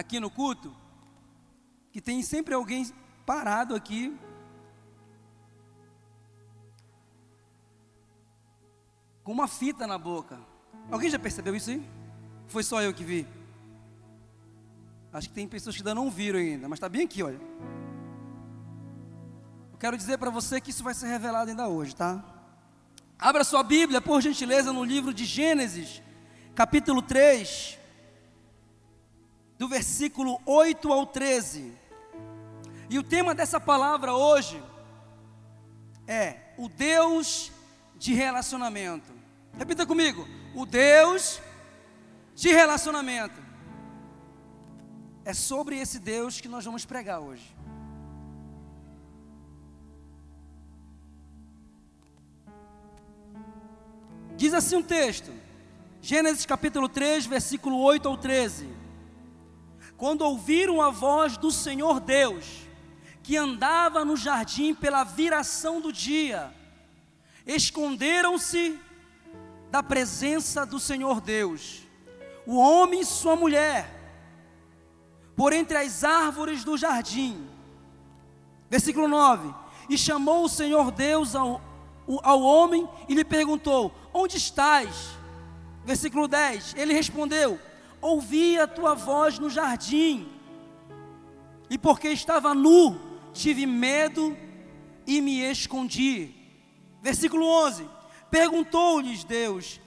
aqui no culto que tem sempre alguém parado aqui com uma fita na boca. Alguém já percebeu isso aí? Foi só eu que vi. Acho que tem pessoas que ainda não viram ainda, mas está bem aqui, olha. Eu quero dizer para você que isso vai ser revelado ainda hoje, tá? Abra sua Bíblia, por gentileza, no livro de Gênesis, capítulo 3, do versículo 8 ao 13. E o tema dessa palavra hoje é o Deus de relacionamento. Repita comigo: o Deus de relacionamento. É sobre esse Deus que nós vamos pregar hoje. Diz assim um texto, Gênesis capítulo 3, versículo 8 ao 13. Quando ouviram a voz do Senhor Deus, que andava no jardim pela viração do dia, esconderam-se da presença do Senhor Deus, o homem e sua mulher, por entre as árvores do jardim. Versículo 9: E chamou o Senhor Deus ao, ao homem e lhe perguntou: Onde estás? Versículo 10: Ele respondeu: Ouvi a tua voz no jardim, e porque estava nu, tive medo e me escondi. Versículo 11: Perguntou-lhes Deus: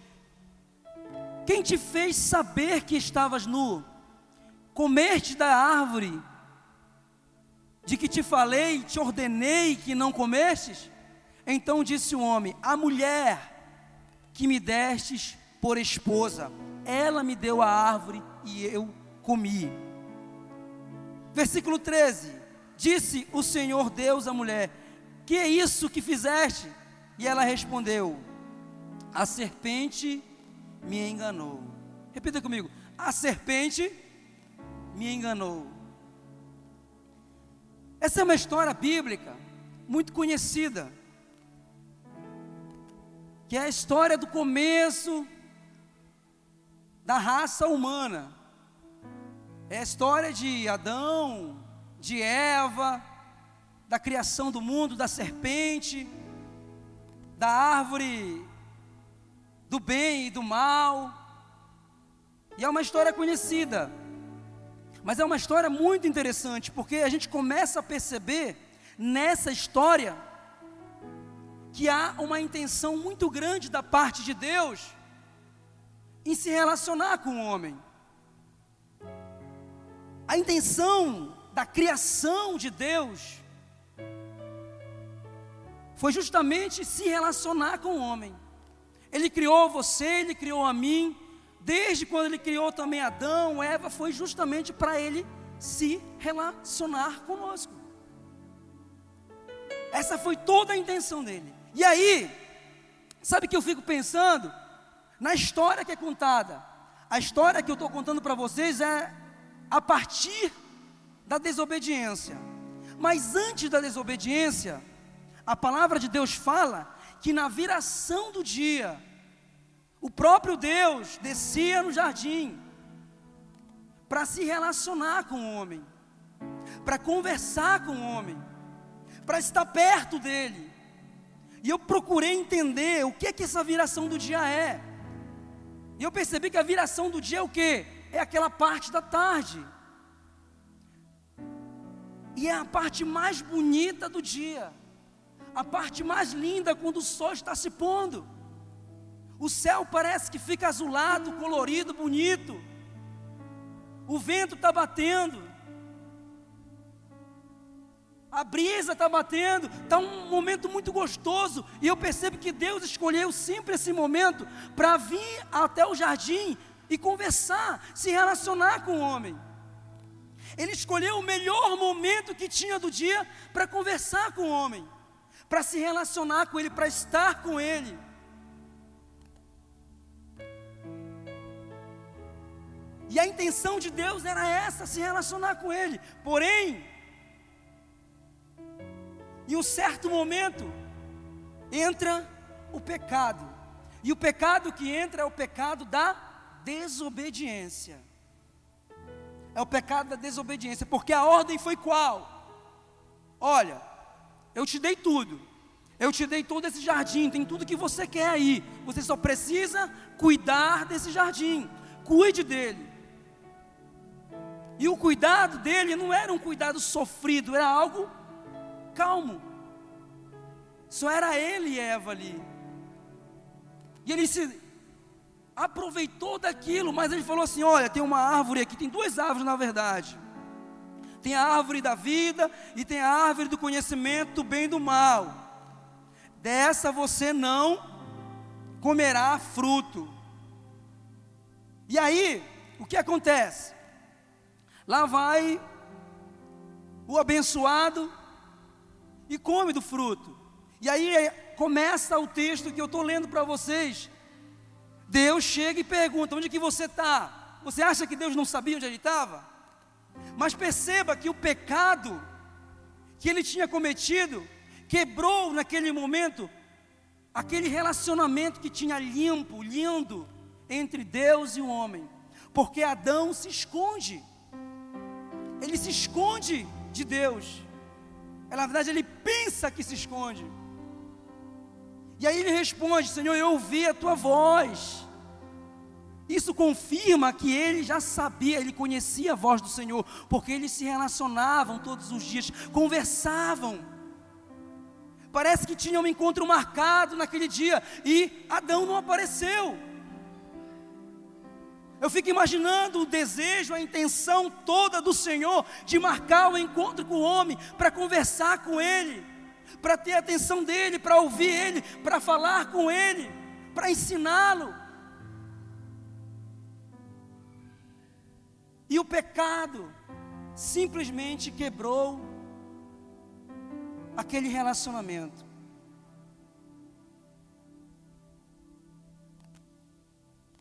Quem te fez saber que estavas nu? Comeste da árvore de que te falei, te ordenei que não comestes? Então disse o homem: A mulher que me destes por esposa, ela me deu a árvore e eu comi. Versículo 13: Disse o Senhor Deus à mulher: Que é isso que fizeste? E ela respondeu: A serpente me enganou. Repita comigo: A serpente me enganou. Essa é uma história bíblica muito conhecida que é a história do começo da raça humana. É a história de Adão, de Eva, da criação do mundo, da serpente, da árvore do bem e do mal. E é uma história conhecida. Mas é uma história muito interessante, porque a gente começa a perceber nessa história que há uma intenção muito grande da parte de Deus em se relacionar com o homem. A intenção da criação de Deus foi justamente se relacionar com o homem. Ele criou você, ele criou a mim, desde quando ele criou também Adão, Eva, foi justamente para ele se relacionar conosco. Essa foi toda a intenção dele. E aí, sabe que eu fico pensando? Na história que é contada. A história que eu estou contando para vocês é a partir da desobediência. Mas antes da desobediência, a palavra de Deus fala que na viração do dia, o próprio Deus descia no jardim para se relacionar com o homem, para conversar com o homem, para estar perto dele. E eu procurei entender o que é que essa viração do dia é. E eu percebi que a viração do dia é o que? É aquela parte da tarde. E é a parte mais bonita do dia. A parte mais linda quando o sol está se pondo. O céu parece que fica azulado, colorido, bonito. O vento está batendo a brisa está batendo, está um momento muito gostoso, e eu percebo que Deus escolheu sempre esse momento para vir até o jardim e conversar, se relacionar com o homem. Ele escolheu o melhor momento que tinha do dia para conversar com o homem, para se relacionar com ele, para estar com ele. E a intenção de Deus era essa, se relacionar com ele. Porém, em um certo momento, entra o pecado. E o pecado que entra é o pecado da desobediência. É o pecado da desobediência, porque a ordem foi qual? Olha, eu te dei tudo. Eu te dei todo esse jardim, tem tudo que você quer aí. Você só precisa cuidar desse jardim. Cuide dele. E o cuidado dele não era um cuidado sofrido, era algo calmo. Só era ele e Eva ali. E ele se aproveitou daquilo, mas ele falou assim: olha, tem uma árvore aqui, tem duas árvores na verdade. Tem a árvore da vida e tem a árvore do conhecimento do bem e do mal. Dessa você não comerá fruto. E aí, o que acontece? Lá vai o abençoado e come do fruto. E aí começa o texto que eu estou lendo para vocês. Deus chega e pergunta: onde que você está? Você acha que Deus não sabia onde ele estava? Mas perceba que o pecado que ele tinha cometido quebrou naquele momento aquele relacionamento que tinha limpo, lindo entre Deus e o homem, porque Adão se esconde, ele se esconde de Deus, é, na verdade ele pensa que se esconde, e aí ele responde: Senhor, eu ouvi a tua voz. Isso confirma que ele já sabia, ele conhecia a voz do Senhor, porque eles se relacionavam todos os dias, conversavam. Parece que tinham um encontro marcado naquele dia e Adão não apareceu. Eu fico imaginando o desejo, a intenção toda do Senhor de marcar o encontro com o homem, para conversar com ele, para ter a atenção dele, para ouvir ele, para falar com ele, para ensiná-lo. E o pecado simplesmente quebrou aquele relacionamento.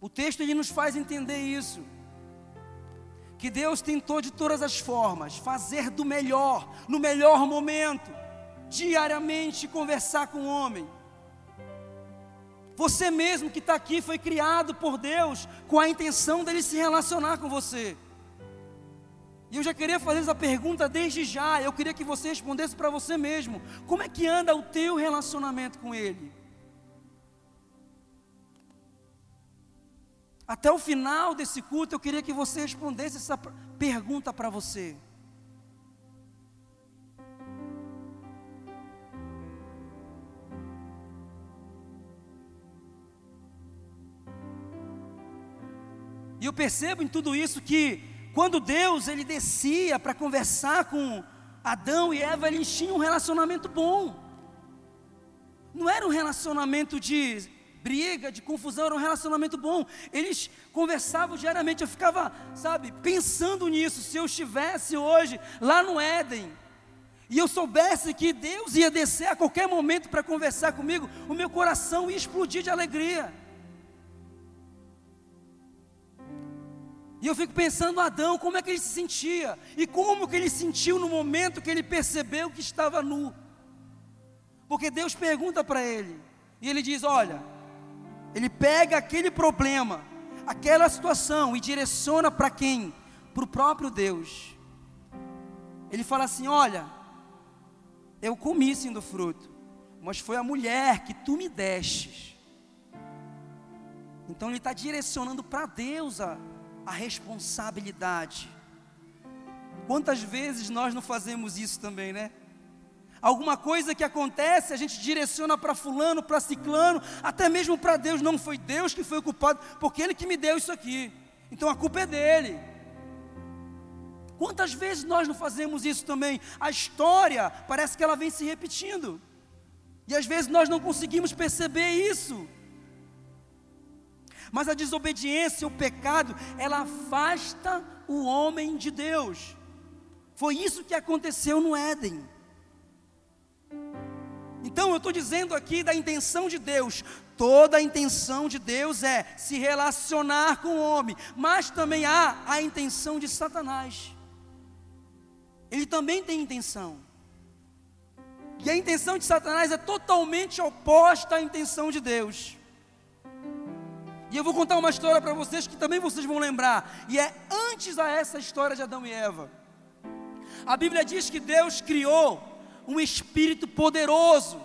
O texto ele nos faz entender isso. Que Deus tentou de todas as formas fazer do melhor, no melhor momento, diariamente conversar com o homem. Você mesmo que está aqui foi criado por Deus com a intenção dele se relacionar com você. E eu já queria fazer essa pergunta desde já. Eu queria que você respondesse para você mesmo: como é que anda o teu relacionamento com Ele? Até o final desse culto, eu queria que você respondesse essa pergunta para você. E eu percebo em tudo isso que quando Deus ele descia para conversar com Adão e Eva, eles tinham um relacionamento bom. Não era um relacionamento de briga, de confusão, era um relacionamento bom. Eles conversavam diariamente. Eu ficava, sabe, pensando nisso. Se eu estivesse hoje lá no Éden e eu soubesse que Deus ia descer a qualquer momento para conversar comigo, o meu coração ia explodir de alegria. E eu fico pensando, Adão, como é que ele se sentia? E como que ele sentiu no momento que ele percebeu que estava nu? Porque Deus pergunta para ele, e ele diz: Olha, ele pega aquele problema, aquela situação e direciona para quem? Para o próprio Deus. Ele fala assim: Olha, eu comi sim do fruto, mas foi a mulher que tu me destes. Então ele está direcionando para Deus a, a responsabilidade. Quantas vezes nós não fazemos isso também, né? Alguma coisa que acontece, a gente direciona para fulano, para ciclano, até mesmo para Deus, não foi Deus que foi o culpado, porque Ele que me deu isso aqui. Então a culpa é dele. Quantas vezes nós não fazemos isso também? A história parece que ela vem se repetindo. E às vezes nós não conseguimos perceber isso. Mas a desobediência, o pecado, ela afasta o homem de Deus. Foi isso que aconteceu no Éden. Então eu estou dizendo aqui da intenção de Deus. Toda a intenção de Deus é se relacionar com o homem, mas também há a intenção de Satanás. Ele também tem intenção. E a intenção de Satanás é totalmente oposta à intenção de Deus. E eu vou contar uma história para vocês que também vocês vão lembrar. E é antes a essa história de Adão e Eva. A Bíblia diz que Deus criou um espírito poderoso,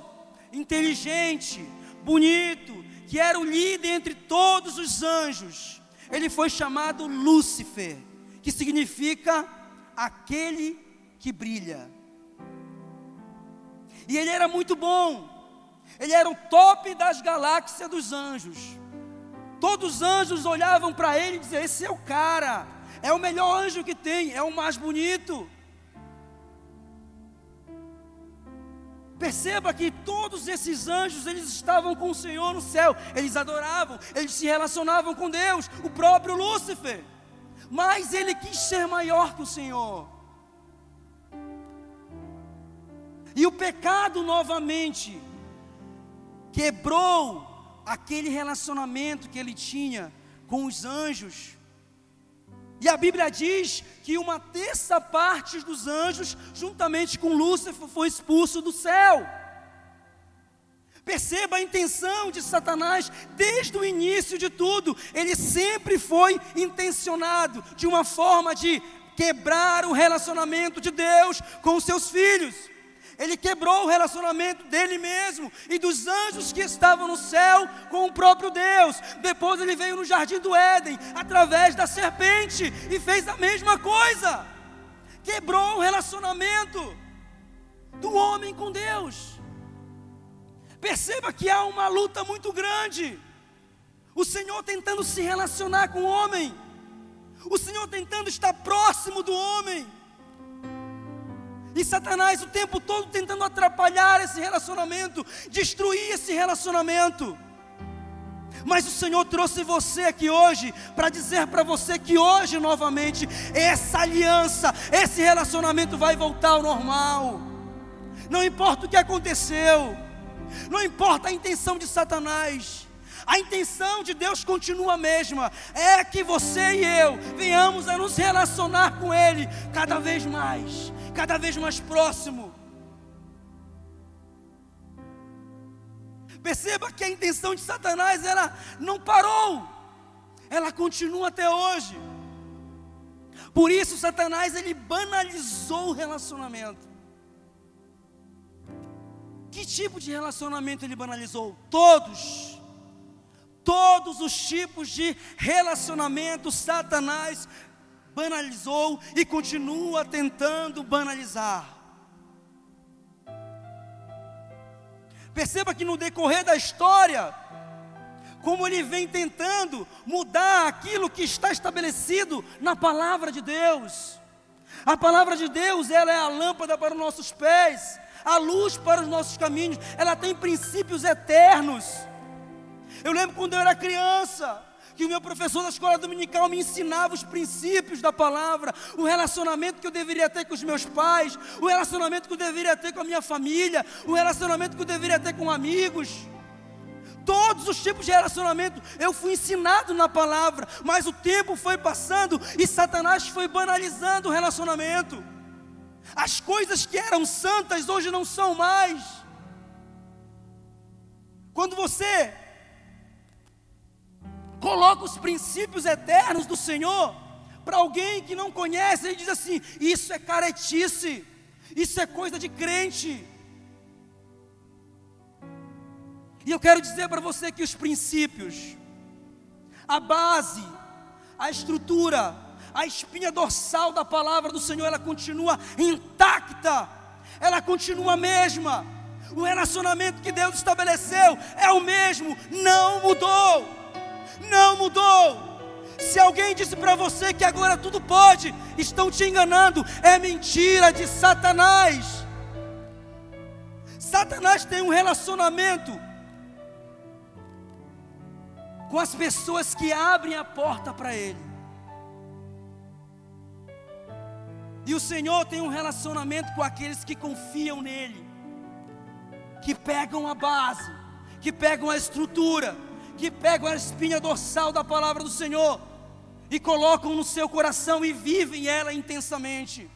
inteligente, bonito, que era o líder entre todos os anjos. Ele foi chamado Lúcifer, que significa aquele que brilha. E ele era muito bom. Ele era o top das galáxias dos anjos. Todos os anjos olhavam para ele e diziam: Esse é o cara, é o melhor anjo que tem, é o mais bonito. Perceba que todos esses anjos, eles estavam com o Senhor no céu, eles adoravam, eles se relacionavam com Deus, o próprio Lúcifer. Mas ele quis ser maior que o Senhor. E o pecado novamente quebrou aquele relacionamento que ele tinha com os anjos. E a Bíblia diz que uma terça parte dos anjos, juntamente com Lúcifer, foi expulso do céu. Perceba a intenção de Satanás desde o início de tudo. Ele sempre foi intencionado de uma forma de quebrar o relacionamento de Deus com os seus filhos. Ele quebrou o relacionamento dele mesmo e dos anjos que estavam no céu com o próprio Deus. Depois ele veio no jardim do Éden, através da serpente, e fez a mesma coisa. Quebrou o relacionamento do homem com Deus. Perceba que há uma luta muito grande. O Senhor tentando se relacionar com o homem. O Senhor tentando estar próximo do homem. E Satanás o tempo todo tentando atrapalhar esse relacionamento, destruir esse relacionamento. Mas o Senhor trouxe você aqui hoje para dizer para você que hoje novamente essa aliança, esse relacionamento vai voltar ao normal. Não importa o que aconteceu, não importa a intenção de Satanás. A intenção de Deus continua a mesma, é que você e eu venhamos a nos relacionar com Ele cada vez mais, cada vez mais próximo. Perceba que a intenção de Satanás ela não parou, ela continua até hoje. Por isso Satanás ele banalizou o relacionamento. Que tipo de relacionamento ele banalizou? Todos. Todos os tipos de relacionamento Satanás banalizou e continua tentando banalizar. Perceba que no decorrer da história, como ele vem tentando mudar aquilo que está estabelecido na palavra de Deus. A palavra de Deus, ela é a lâmpada para os nossos pés, a luz para os nossos caminhos, ela tem princípios eternos. Eu lembro quando eu era criança, que o meu professor da escola dominical me ensinava os princípios da palavra, o relacionamento que eu deveria ter com os meus pais, o relacionamento que eu deveria ter com a minha família, o relacionamento que eu deveria ter com amigos. Todos os tipos de relacionamento eu fui ensinado na palavra, mas o tempo foi passando e Satanás foi banalizando o relacionamento. As coisas que eram santas hoje não são mais. Quando você coloca os princípios eternos do Senhor para alguém que não conhece, ele diz assim: Isso é caretice, isso é coisa de crente. E eu quero dizer para você que os princípios, a base, a estrutura, a espinha dorsal da palavra do Senhor, ela continua intacta, ela continua a mesma. O relacionamento que Deus estabeleceu é o mesmo, não mudou não mudou. Se alguém disse para você que agora tudo pode, estão te enganando, é mentira de Satanás. Satanás tem um relacionamento com as pessoas que abrem a porta para ele. E o Senhor tem um relacionamento com aqueles que confiam nele, que pegam a base, que pegam a estrutura, que pegam a espinha dorsal da palavra do Senhor e colocam no seu coração e vivem ela intensamente.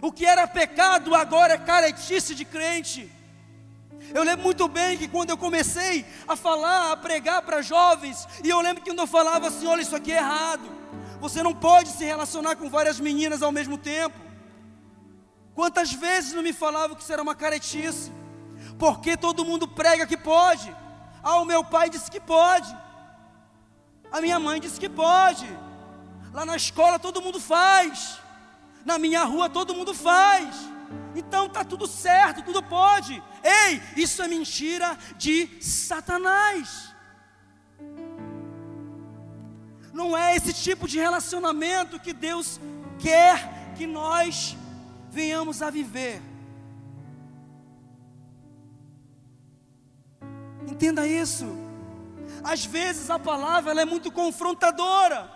O que era pecado agora é caretice de crente. Eu lembro muito bem que quando eu comecei a falar, a pregar para jovens, e eu lembro que quando eu falava assim: olha, isso aqui é errado, você não pode se relacionar com várias meninas ao mesmo tempo. Quantas vezes não me falavam que isso era uma caretice? Porque todo mundo prega que pode. Ah, o meu pai disse que pode. A minha mãe disse que pode. Lá na escola todo mundo faz. Na minha rua todo mundo faz. Então tá tudo certo, tudo pode. Ei, isso é mentira de Satanás. Não é esse tipo de relacionamento que Deus quer que nós venhamos a viver. Entenda isso. Às vezes a palavra é muito confrontadora,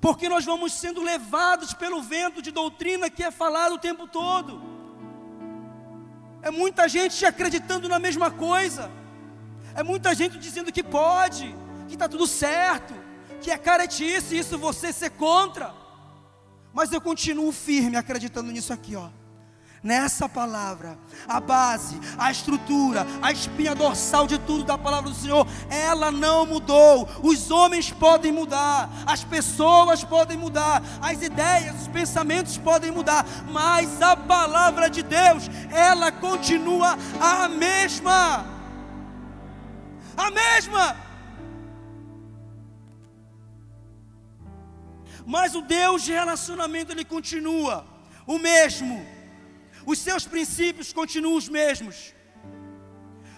porque nós vamos sendo levados pelo vento de doutrina que é falado o tempo todo. É muita gente acreditando na mesma coisa, é muita gente dizendo que pode, que está tudo certo, que é caretice, isso você ser contra. Mas eu continuo firme acreditando nisso aqui, ó. Nessa palavra, a base, a estrutura, a espinha dorsal de tudo da palavra do Senhor, ela não mudou. Os homens podem mudar, as pessoas podem mudar, as ideias, os pensamentos podem mudar, mas a palavra de Deus, ela continua a mesma. A mesma. mas o Deus de relacionamento ele continua o mesmo. Os seus princípios continuam os mesmos.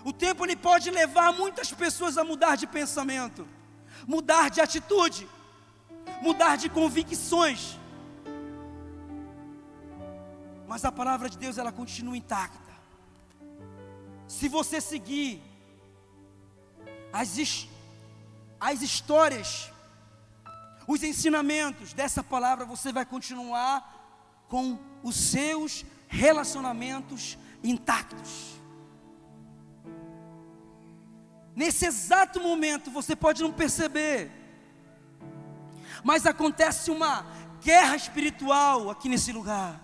O tempo ele pode levar muitas pessoas a mudar de pensamento, mudar de atitude, mudar de convicções. Mas a palavra de Deus ela continua intacta. Se você seguir as, as histórias os ensinamentos dessa palavra, você vai continuar com os seus relacionamentos intactos. Nesse exato momento, você pode não perceber, mas acontece uma guerra espiritual aqui nesse lugar.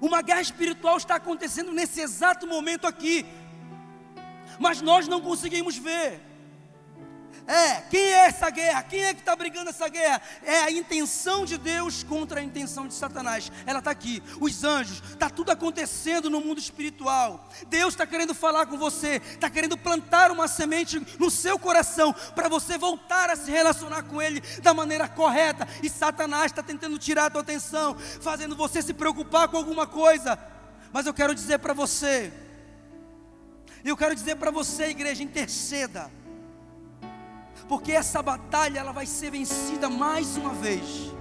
Uma guerra espiritual está acontecendo nesse exato momento aqui mas nós não conseguimos ver. É, quem é essa guerra? Quem é que está brigando essa guerra? É a intenção de Deus contra a intenção de Satanás. Ela está aqui, os anjos, está tudo acontecendo no mundo espiritual. Deus está querendo falar com você, está querendo plantar uma semente no seu coração para você voltar a se relacionar com Ele da maneira correta. E Satanás está tentando tirar a tua atenção, fazendo você se preocupar com alguma coisa. Mas eu quero dizer para você, eu quero dizer para você, igreja, interceda. Porque essa batalha ela vai ser vencida mais uma vez.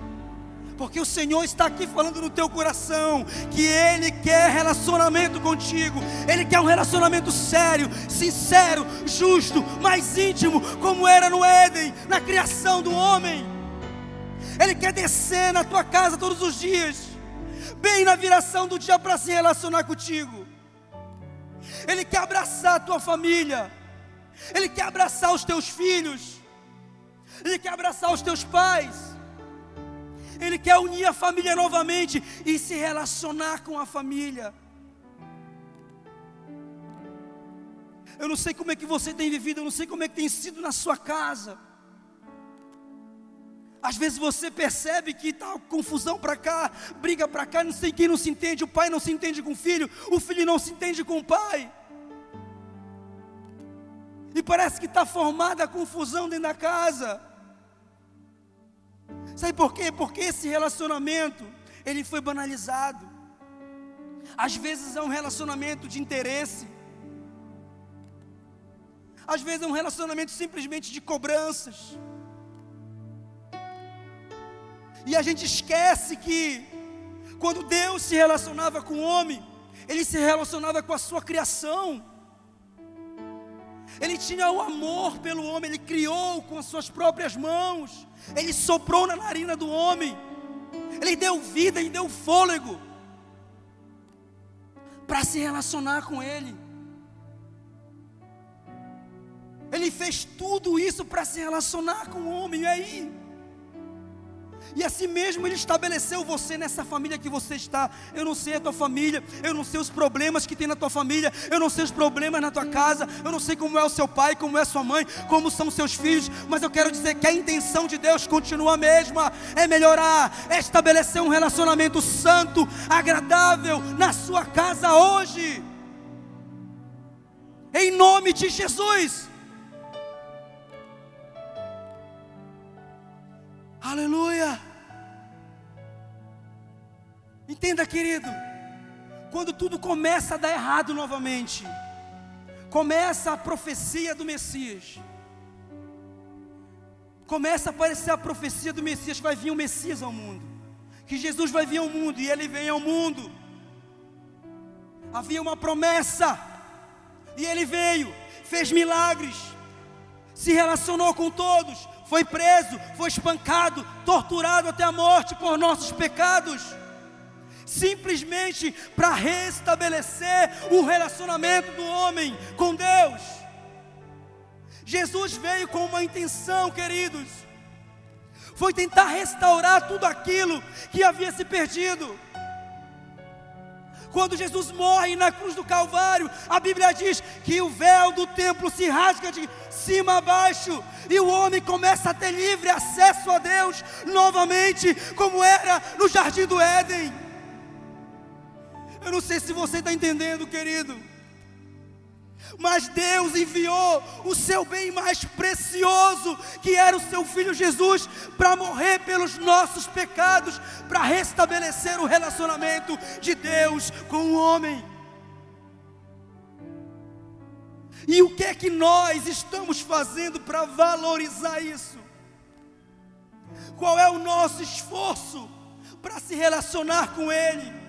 Porque o Senhor está aqui falando no teu coração que Ele quer relacionamento contigo. Ele quer um relacionamento sério, sincero, justo, mais íntimo, como era no Éden, na criação do homem. Ele quer descer na tua casa todos os dias, bem na viração do dia para se relacionar contigo. Ele quer abraçar a tua família, Ele quer abraçar os teus filhos, Ele quer abraçar os teus pais, Ele quer unir a família novamente e se relacionar com a família. Eu não sei como é que você tem vivido, eu não sei como é que tem sido na sua casa. Às vezes você percebe que está confusão para cá, briga para cá, não sei quem não se entende, o pai não se entende com o filho, o filho não se entende com o pai. E parece que está formada a confusão dentro da casa. Sabe por quê? Porque esse relacionamento, ele foi banalizado. Às vezes é um relacionamento de interesse. Às vezes é um relacionamento simplesmente de cobranças. E a gente esquece que quando Deus se relacionava com o homem, ele se relacionava com a sua criação. Ele tinha o amor pelo homem, ele criou com as suas próprias mãos. Ele soprou na narina do homem. Ele deu vida e deu fôlego para se relacionar com ele. Ele fez tudo isso para se relacionar com o homem. E aí? E assim mesmo Ele estabeleceu você nessa família que você está. Eu não sei a tua família, eu não sei os problemas que tem na tua família, eu não sei os problemas na tua casa, eu não sei como é o seu pai, como é a sua mãe, como são seus filhos, mas eu quero dizer que a intenção de Deus continua a mesma: é melhorar, é estabelecer um relacionamento santo, agradável na sua casa hoje. Em nome de Jesus. Aleluia. Entenda, querido, quando tudo começa a dar errado novamente, começa a profecia do Messias, começa a aparecer a profecia do Messias, vai vir o Messias ao mundo, que Jesus vai vir ao mundo e ele vem ao mundo. Havia uma promessa, e ele veio, fez milagres, se relacionou com todos, foi preso, foi espancado, torturado até a morte por nossos pecados, simplesmente para restabelecer o relacionamento do homem com Deus. Jesus veio com uma intenção, queridos, foi tentar restaurar tudo aquilo que havia se perdido. Quando Jesus morre na cruz do Calvário, a Bíblia diz que o véu do templo se rasga de cima a baixo, e o homem começa a ter livre acesso a Deus novamente, como era no jardim do Éden. Eu não sei se você está entendendo, querido. Mas Deus enviou o seu bem mais precioso, que era o seu filho Jesus, para morrer pelos nossos pecados, para restabelecer o relacionamento de Deus com o homem. E o que é que nós estamos fazendo para valorizar isso? Qual é o nosso esforço para se relacionar com Ele?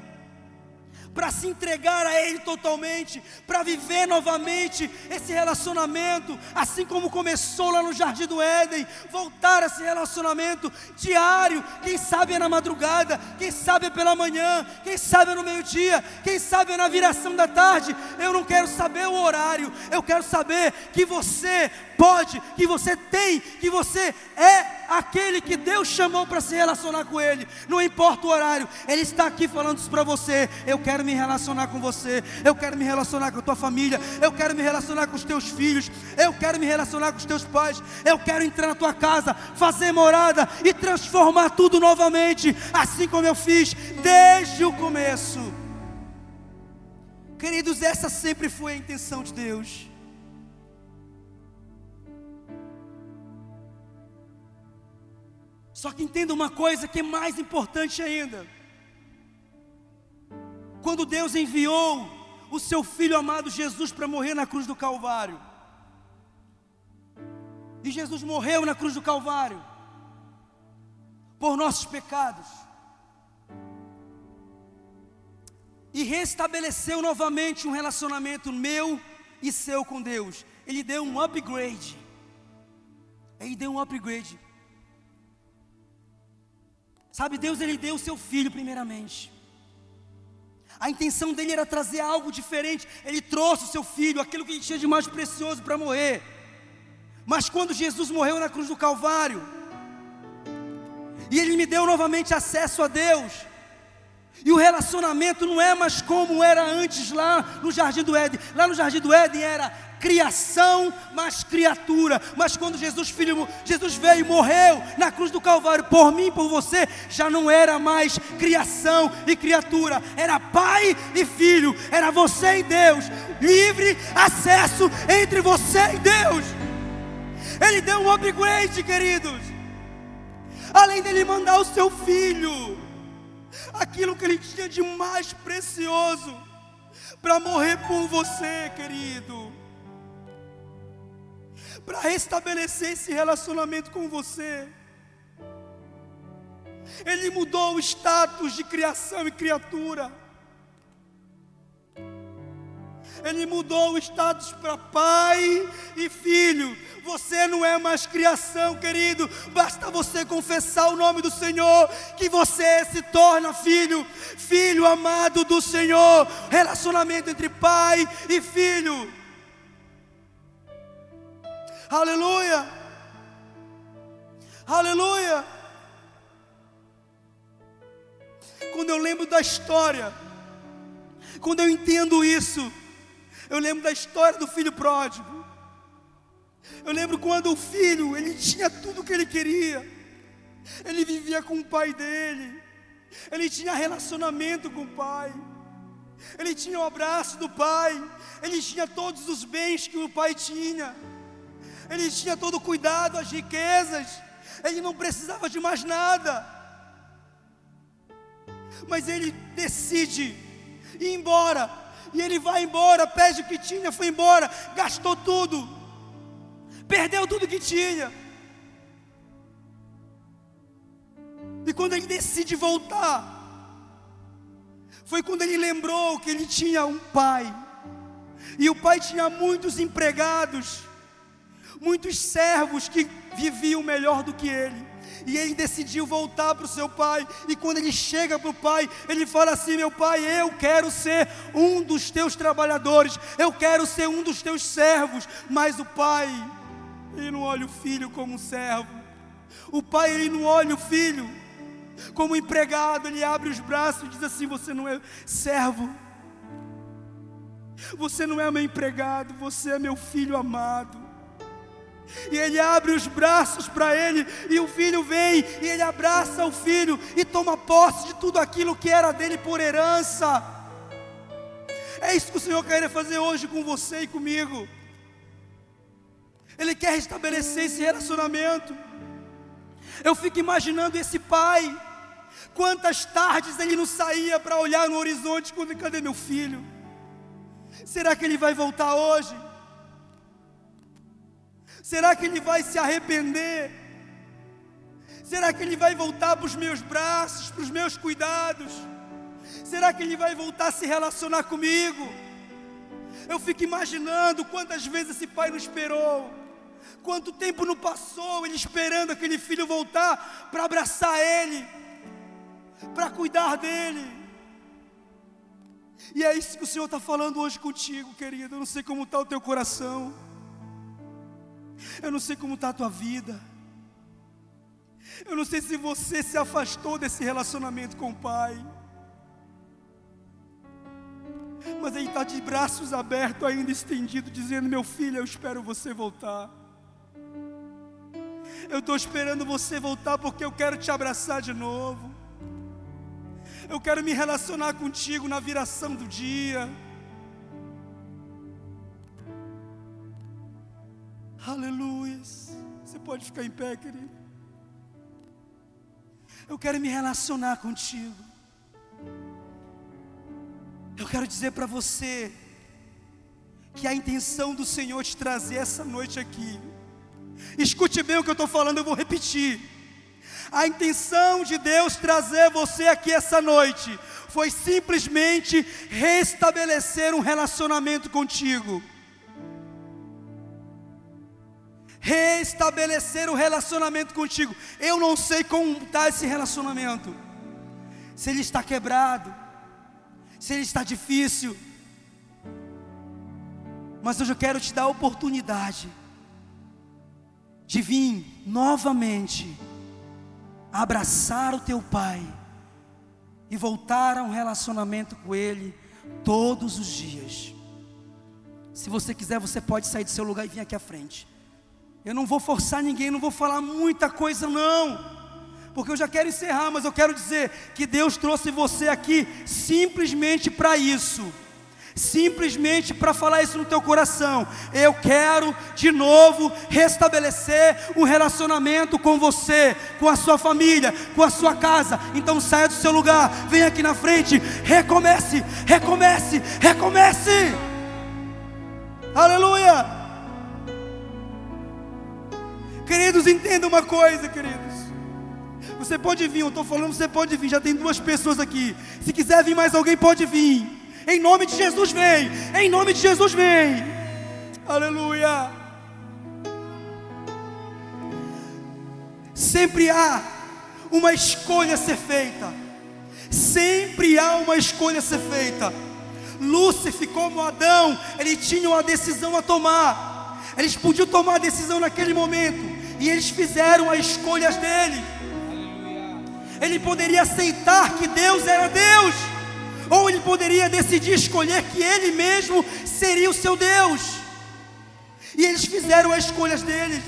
Para se entregar a Ele totalmente, para viver novamente esse relacionamento, assim como começou lá no Jardim do Éden, voltar a esse relacionamento diário, quem sabe é na madrugada, quem sabe é pela manhã, quem sabe é no meio-dia, quem sabe é na viração da tarde. Eu não quero saber o horário, eu quero saber que você pode, que você tem, que você é aquele que Deus chamou para se relacionar com Ele, não importa o horário, Ele está aqui falando isso para você. Eu quero me relacionar com você, eu quero me relacionar com a tua família, eu quero me relacionar com os teus filhos, eu quero me relacionar com os teus pais, eu quero entrar na tua casa, fazer morada e transformar tudo novamente, assim como eu fiz desde o começo. Queridos, essa sempre foi a intenção de Deus. Só que entenda uma coisa que é mais importante ainda. Quando Deus enviou o seu filho amado Jesus para morrer na cruz do Calvário, e Jesus morreu na cruz do Calvário por nossos pecados, e restabeleceu novamente um relacionamento meu e seu com Deus. Ele deu um upgrade. Ele deu um upgrade. Sabe, Deus ele deu o seu filho primeiramente. A intenção dele era trazer algo diferente. Ele trouxe o seu filho, aquilo que ele tinha de mais precioso para morrer. Mas quando Jesus morreu na cruz do Calvário, e ele me deu novamente acesso a Deus, e o relacionamento não é mais como era antes lá no Jardim do Éden. Lá no Jardim do Éden era criação mais criatura. Mas quando Jesus filho, Jesus veio e morreu na cruz do Calvário por mim, por você, já não era mais criação e criatura, era pai e filho, era você e Deus, livre acesso entre você e Deus. Ele deu um upgrade, queridos. Além dele mandar o seu filho, aquilo que ele tinha de mais precioso, para morrer por você, querido para restabelecer esse relacionamento com você. Ele mudou o status de criação e criatura. Ele mudou o status para pai e filho. Você não é mais criação, querido. Basta você confessar o nome do Senhor, que você se torna filho, filho amado do Senhor. Relacionamento entre pai e filho. Aleluia. Aleluia. quando eu lembro da história, quando eu entendo isso, eu lembro da história do filho pródigo. Eu lembro quando o filho, ele tinha tudo o que ele queria. Ele vivia com o pai dele. Ele tinha relacionamento com o pai. Ele tinha o abraço do pai. Ele tinha todos os bens que o pai tinha. Ele tinha todo o cuidado, as riquezas. Ele não precisava de mais nada. Mas ele decide ir embora. E ele vai embora, pede o que tinha, foi embora, gastou tudo. Perdeu tudo que tinha. E quando ele decide voltar, foi quando ele lembrou que ele tinha um pai, e o pai tinha muitos empregados, muitos servos que viviam melhor do que ele. E ele decidiu voltar para o seu pai. E quando ele chega para o pai, ele fala assim: Meu pai, eu quero ser um dos teus trabalhadores, eu quero ser um dos teus servos. Mas o pai, ele não olha o filho como um servo. O pai, ele não olha o filho como empregado, ele abre os braços e diz assim: Você não é servo, você não é meu empregado, você é meu filho amado. E ele abre os braços para ele, e o filho vem, e ele abraça o filho e toma posse de tudo aquilo que era dele por herança. É isso que o Senhor quer fazer hoje com você e comigo. Ele quer restabelecer esse relacionamento. Eu fico imaginando esse pai Quantas tardes ele não saía para olhar no horizonte quando cadê meu filho? Será que ele vai voltar hoje? Será que ele vai se arrepender? Será que ele vai voltar para os meus braços, para os meus cuidados? Será que ele vai voltar a se relacionar comigo? Eu fico imaginando quantas vezes esse pai não esperou, quanto tempo não passou ele esperando aquele filho voltar para abraçar ele para cuidar dele. E é isso que o Senhor está falando hoje contigo, querido. Eu não sei como está o teu coração, eu não sei como está a tua vida, eu não sei se você se afastou desse relacionamento com o Pai. Mas Ele está de braços abertos, ainda estendido, dizendo: Meu filho, eu espero você voltar. Eu estou esperando você voltar porque eu quero te abraçar de novo. Eu quero me relacionar contigo na viração do dia. Aleluia. Você pode ficar em pé, querido. Eu quero me relacionar contigo. Eu quero dizer para você que a intenção do Senhor te trazer essa noite aqui. Escute bem o que eu estou falando, eu vou repetir. A intenção de Deus trazer você aqui essa noite foi simplesmente restabelecer um relacionamento contigo. Restabelecer o relacionamento contigo. Eu não sei como está esse relacionamento. Se ele está quebrado, se ele está difícil. Mas hoje eu quero te dar a oportunidade de vir novamente abraçar o teu pai e voltar a um relacionamento com ele todos os dias. Se você quiser, você pode sair do seu lugar e vir aqui à frente. Eu não vou forçar ninguém, não vou falar muita coisa não, porque eu já quero encerrar, mas eu quero dizer que Deus trouxe você aqui simplesmente para isso simplesmente para falar isso no teu coração. Eu quero de novo restabelecer um relacionamento com você, com a sua família, com a sua casa. Então saia do seu lugar, venha aqui na frente, recomece, recomece, recomece. Aleluia. Queridos, entenda uma coisa, queridos. Você pode vir, eu estou falando, você pode vir. Já tem duas pessoas aqui. Se quiser vir mais alguém, pode vir. Em nome de Jesus, vem. Em nome de Jesus, vem. Aleluia. Sempre há uma escolha a ser feita. Sempre há uma escolha a ser feita. Lúcifer, como Adão, ele tinha uma decisão a tomar. Eles podiam tomar a decisão naquele momento. E eles fizeram as escolhas dele. Ele poderia aceitar que Deus era Deus, ou ele poderia decidir escolher que ele mesmo seria o seu Deus. E eles fizeram as escolhas deles.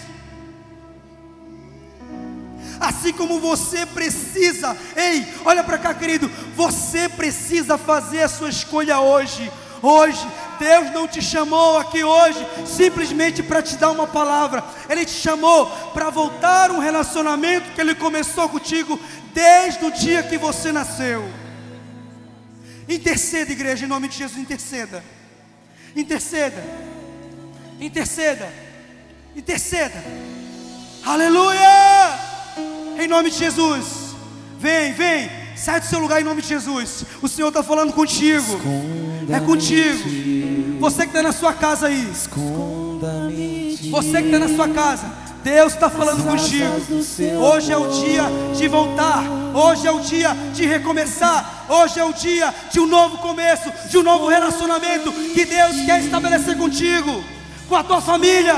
Assim como você precisa, ei, olha para cá, querido, você precisa fazer a sua escolha hoje. Hoje, Deus não te chamou aqui hoje simplesmente para te dar uma palavra, Ele te chamou para voltar um relacionamento que Ele começou contigo desde o dia que você nasceu. Interceda, igreja, em nome de Jesus, interceda. Interceda. Interceda. Interceda. Aleluia! Em nome de Jesus. Vem, vem. Sai do seu lugar em nome de Jesus. O Senhor está falando contigo. É contigo. Você que está na sua casa aí. Você que está na sua casa. Deus está falando contigo. Hoje é o dia de voltar. Hoje é o dia de recomeçar. Hoje é o dia de um novo começo, de um novo relacionamento que Deus quer estabelecer contigo, com a tua família.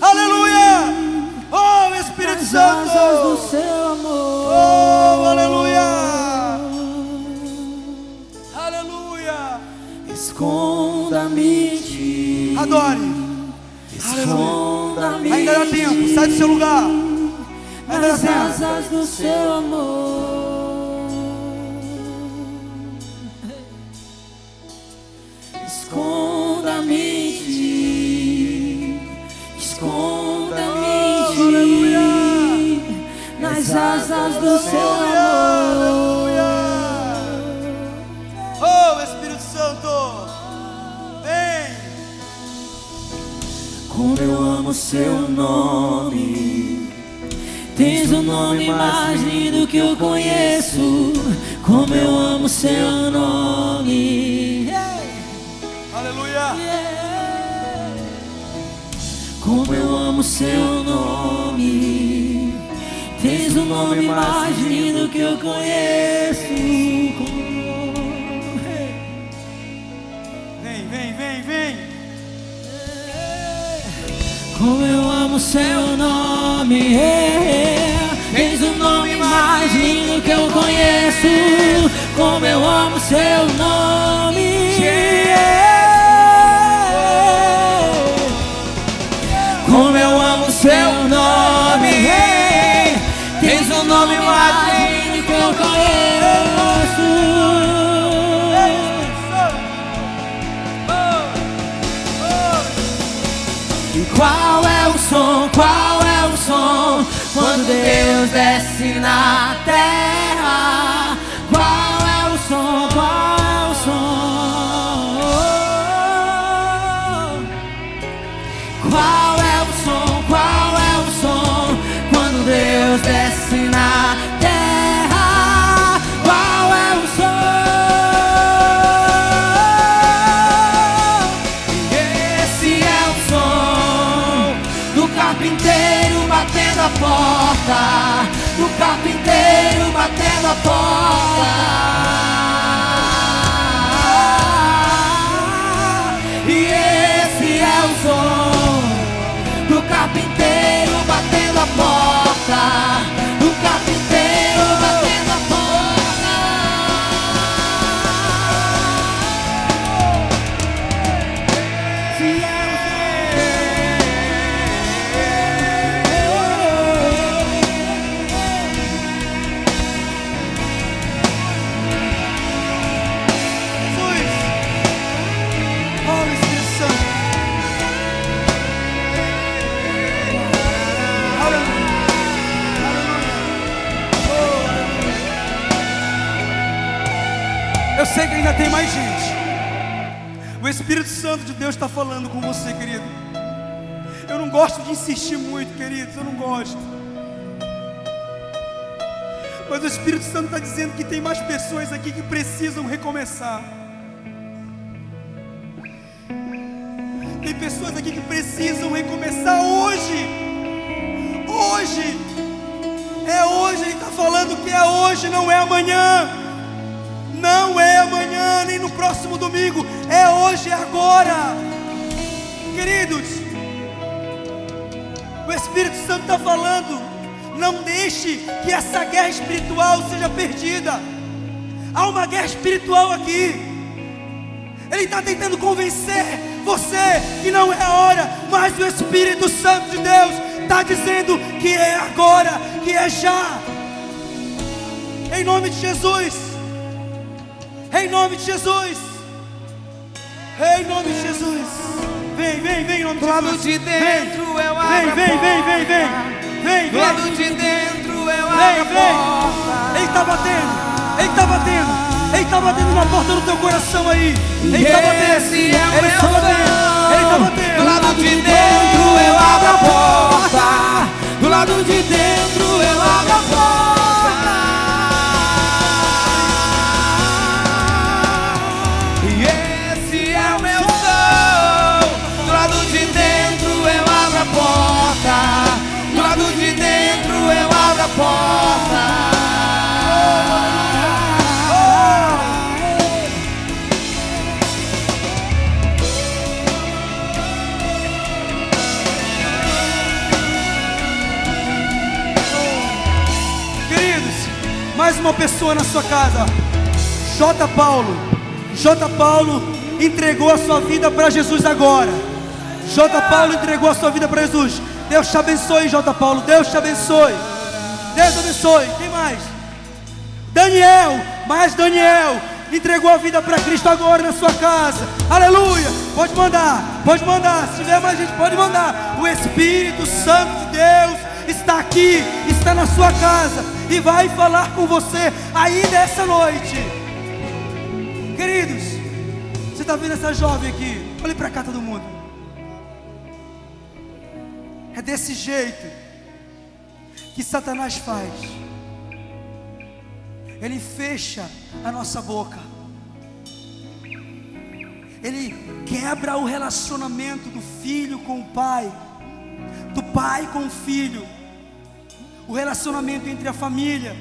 Aleluia! Oh, Espírito Santo! Oh, aleluia! Aleluia! Esconda-me. Adore. Esconda-me. Ainda dá tempo, sai do seu lugar. Ainda dá tempo. asas do seu amor. Asas do seu amor. Oh, Espírito Santo. Vem. Como eu amo seu nome. Tens o nome mais lindo que eu conheço. Como eu amo seu nome. Aleluia. Como eu amo seu nome. Tens o nome mais lindo que eu conheço. Vem, vem, vem, vem. Como eu amo seu nome, tens o nome mais lindo que eu conheço. Como eu amo seu nome, Desce na terra porta. E esse é o som do carpinteiro batendo a porta, Mas o Espírito Santo está dizendo que tem mais pessoas aqui que precisam recomeçar. Tem pessoas aqui que precisam recomeçar hoje. Hoje. É hoje. Ele está falando que é hoje, não é amanhã. Não é amanhã, nem no próximo domingo. É hoje, é agora. Queridos, o Espírito Santo está falando. Não deixe que essa guerra espiritual seja perdida. Há uma guerra espiritual aqui. Ele está tentando convencer você que não é a hora, mas o Espírito Santo de Deus está dizendo que é agora, que é já. Em nome de Jesus. Em nome de Jesus. Em nome de Jesus. Vem, vem, vem, em nome de Jesus. vem. Vem, a vem, vem, vem, vem. lado de dentro eu abro Vem, a vem. porta. Ele está batendo. Ele está batendo. Ele está batendo na porta do teu coração aí. Ele está batendo. Esse é o Ele meu está batendo. Ele som. batendo. Do lado de dentro eu abro a porta. Do lado de dentro eu abro a porta. Uma pessoa na sua casa. J. Paulo. J. Paulo entregou a sua vida para Jesus agora. J. Paulo entregou a sua vida para Jesus. Deus te abençoe, J. Paulo. Deus te abençoe. Deus abençoe. Quem mais? Daniel. Mais Daniel. Entregou a vida para Cristo agora na sua casa. Aleluia. Pode mandar. Pode mandar. Se tiver mais gente, pode mandar. O Espírito Santo de Deus está aqui, está na sua casa e vai falar com você aí nessa noite. Queridos, você está vendo essa jovem aqui? Olhe para cá, todo mundo. É desse jeito que Satanás faz. Ele fecha a nossa boca. Ele quebra o relacionamento do filho com o pai, do pai com o filho, o relacionamento entre a família.